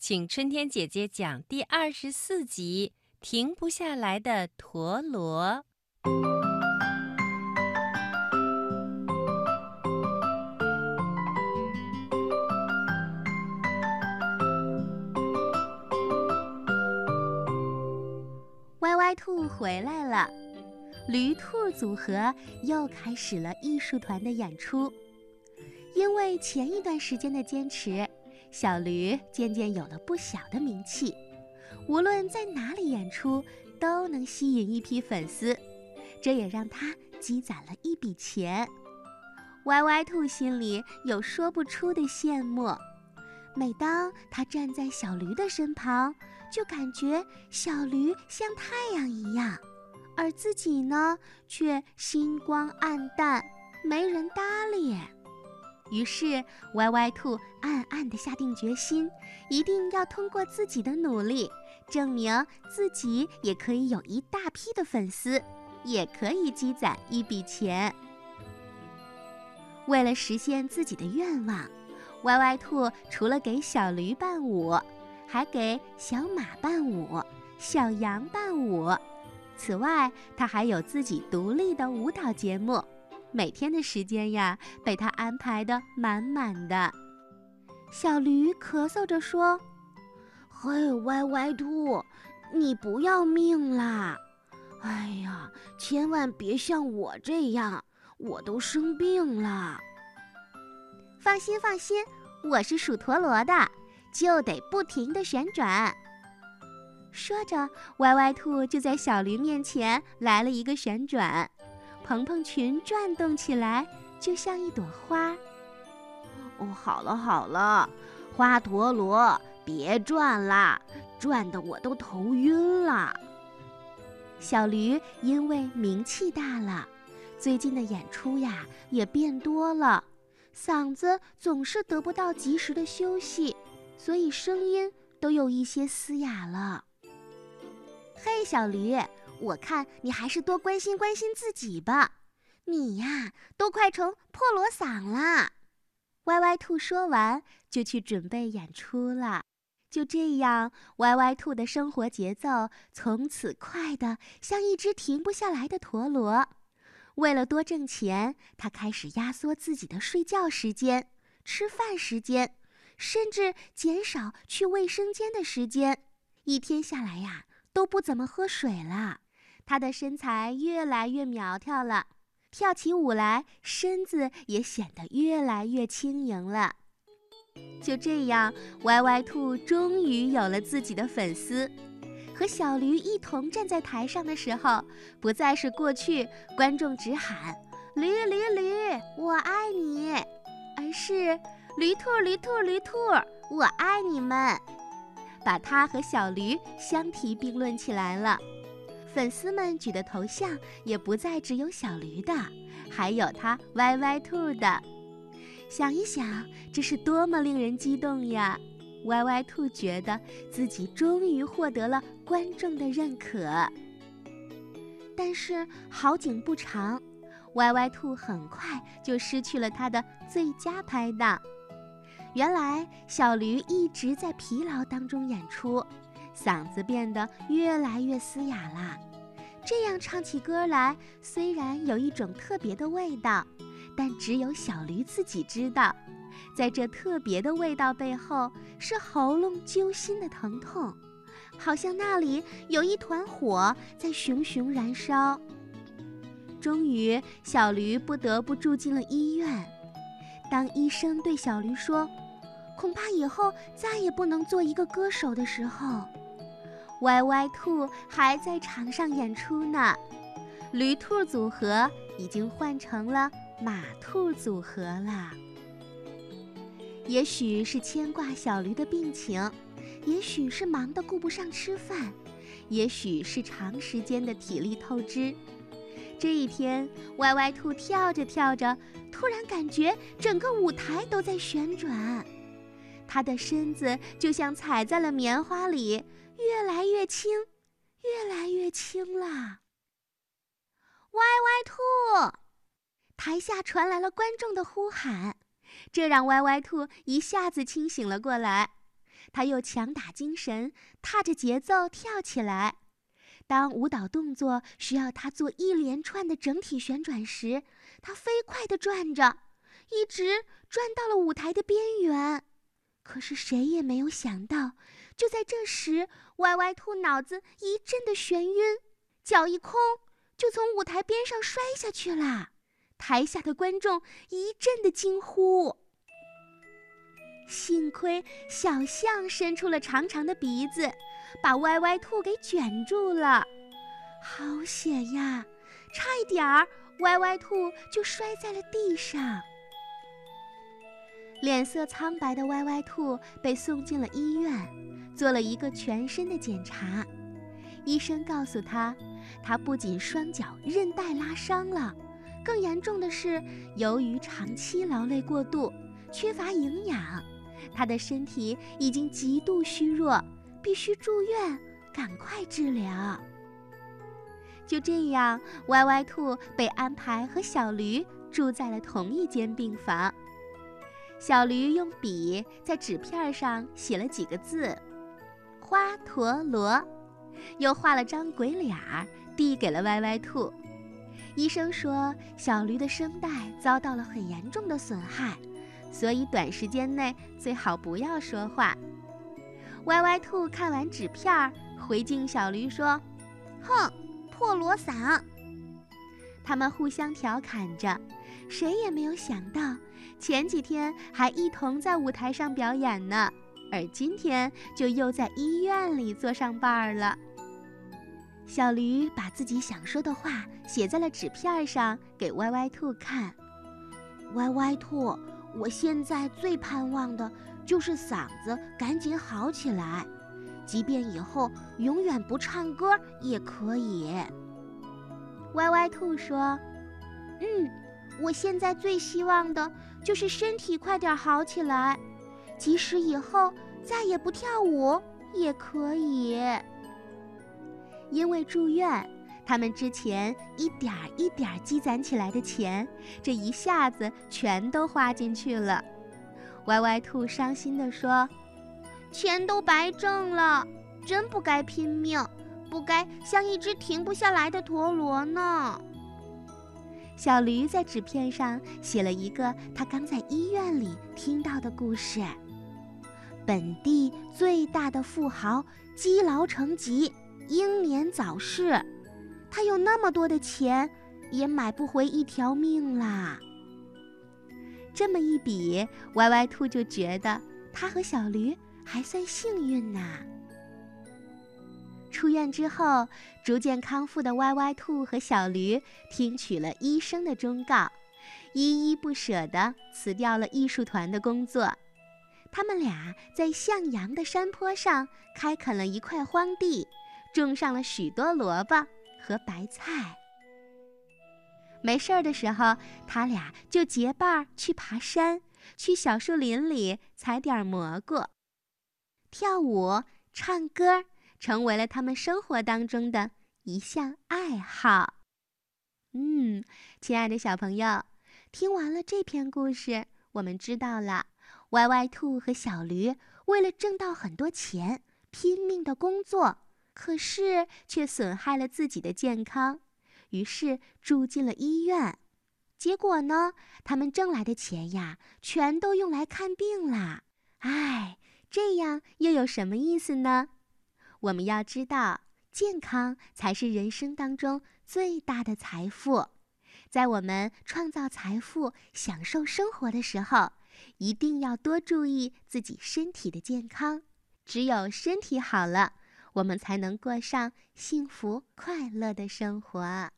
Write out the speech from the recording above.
请春天姐姐讲第二十四集《停不下来的陀螺》。歪歪兔回来了，驴兔组合又开始了艺术团的演出。因为前一段时间的坚持，小驴渐渐有了不小的名气，无论在哪里演出都能吸引一批粉丝，这也让他积攒了一笔钱。歪歪兔心里有说不出的羡慕，每当他站在小驴的身旁，就感觉小驴像太阳一样，而自己呢，却星光暗淡，没人搭理。于是，歪歪兔暗暗地下定决心，一定要通过自己的努力，证明自己也可以有一大批的粉丝，也可以积攒一笔钱。为了实现自己的愿望，歪歪兔除了给小驴伴舞，还给小马伴舞、小羊伴舞。此外，他还有自己独立的舞蹈节目。每天的时间呀，被他安排的满满的。小驴咳嗽着说：“嘿，歪歪兔，你不要命啦！哎呀，千万别像我这样，我都生病了。”放心放心，我是属陀螺的，就得不停的旋转。说着，歪歪兔就在小驴面前来了一个旋转。蓬蓬裙转动起来，就像一朵花。哦，好了好了，花陀螺，别转啦，转得我都头晕了。小驴因为名气大了，最近的演出呀也变多了，嗓子总是得不到及时的休息，所以声音都有一些嘶哑了。嘿，小驴。我看你还是多关心关心自己吧，你呀都快成破锣嗓啦！歪歪兔说完就去准备演出了。就这样，歪歪兔的生活节奏从此快得像一只停不下来的陀螺。为了多挣钱，他开始压缩自己的睡觉时间、吃饭时间，甚至减少去卫生间的时间。一天下来呀，都不怎么喝水了。他的身材越来越苗条了，跳起舞来身子也显得越来越轻盈了。就这样，歪歪兔终于有了自己的粉丝。和小驴一同站在台上的时候，不再是过去观众只喊“驴驴驴，我爱你”，而是“驴兔驴兔驴兔，我爱你们”，把他和小驴相提并论起来了。粉丝们举的头像也不再只有小驴的，还有他歪歪兔的。想一想，这是多么令人激动呀！歪歪兔觉得自己终于获得了观众的认可。但是好景不长，歪歪兔很快就失去了他的最佳拍档。原来小驴一直在疲劳当中演出。嗓子变得越来越嘶哑了，这样唱起歌来虽然有一种特别的味道，但只有小驴自己知道，在这特别的味道背后是喉咙揪心的疼痛，好像那里有一团火在熊熊燃烧。终于，小驴不得不住进了医院。当医生对小驴说：“恐怕以后再也不能做一个歌手的时候。”歪歪兔还在场上演出呢，驴兔组合已经换成了马兔组合了。也许是牵挂小驴的病情，也许是忙得顾不上吃饭，也许是长时间的体力透支。这一天，歪歪兔跳着跳着，突然感觉整个舞台都在旋转，它的身子就像踩在了棉花里。越来越轻，越来越轻了。歪歪兔，台下传来了观众的呼喊，这让歪歪兔一下子清醒了过来。他又强打精神，踏着节奏跳起来。当舞蹈动作需要他做一连串的整体旋转时，他飞快地转着，一直转到了舞台的边缘。可是谁也没有想到，就在这时，歪歪兔脑子一阵的眩晕，脚一空，就从舞台边上摔下去了。台下的观众一阵的惊呼。幸亏小象伸出了长长的鼻子，把歪歪兔给卷住了。好险呀！差一点儿，歪歪兔就摔在了地上。脸色苍白的歪歪兔被送进了医院，做了一个全身的检查。医生告诉他，他不仅双脚韧带拉伤了，更严重的是，由于长期劳累过度，缺乏营养，他的身体已经极度虚弱，必须住院，赶快治疗。就这样，歪歪兔被安排和小驴住在了同一间病房。小驴用笔在纸片上写了几个字：“花陀螺”，又画了张鬼脸儿，递给了歪歪兔。医生说，小驴的声带遭到了很严重的损害，所以短时间内最好不要说话。歪歪兔看完纸片儿，回敬小驴说：“哼，破锣嗓。”他们互相调侃着，谁也没有想到。前几天还一同在舞台上表演呢，而今天就又在医院里坐上伴儿了。小驴把自己想说的话写在了纸片上，给歪歪兔看。歪歪兔，我现在最盼望的就是嗓子赶紧好起来，即便以后永远不唱歌也可以。歪歪兔说：“嗯。”我现在最希望的就是身体快点好起来，即使以后再也不跳舞也可以。因为住院，他们之前一点一点积攒起来的钱，这一下子全都花进去了。歪歪兔伤心地说：“钱都白挣了，真不该拼命，不该像一只停不下来的陀螺呢。”小驴在纸片上写了一个他刚在医院里听到的故事：本地最大的富豪积劳成疾，英年早逝。他有那么多的钱，也买不回一条命啦。这么一比，歪歪兔就觉得他和小驴还算幸运呢。出院之后，逐渐康复的歪歪兔和小驴听取了医生的忠告，依依不舍地辞掉了艺术团的工作。他们俩在向阳的山坡上开垦了一块荒地，种上了许多萝卜和白菜。没事儿的时候，他俩就结伴儿去爬山，去小树林里采点蘑菇，跳舞、唱歌。成为了他们生活当中的一项爱好。嗯，亲爱的小朋友，听完了这篇故事，我们知道了，歪歪兔和小驴为了挣到很多钱，拼命的工作，可是却损害了自己的健康，于是住进了医院。结果呢，他们挣来的钱呀，全都用来看病啦。唉，这样又有什么意思呢？我们要知道，健康才是人生当中最大的财富。在我们创造财富、享受生活的时候，一定要多注意自己身体的健康。只有身体好了，我们才能过上幸福快乐的生活。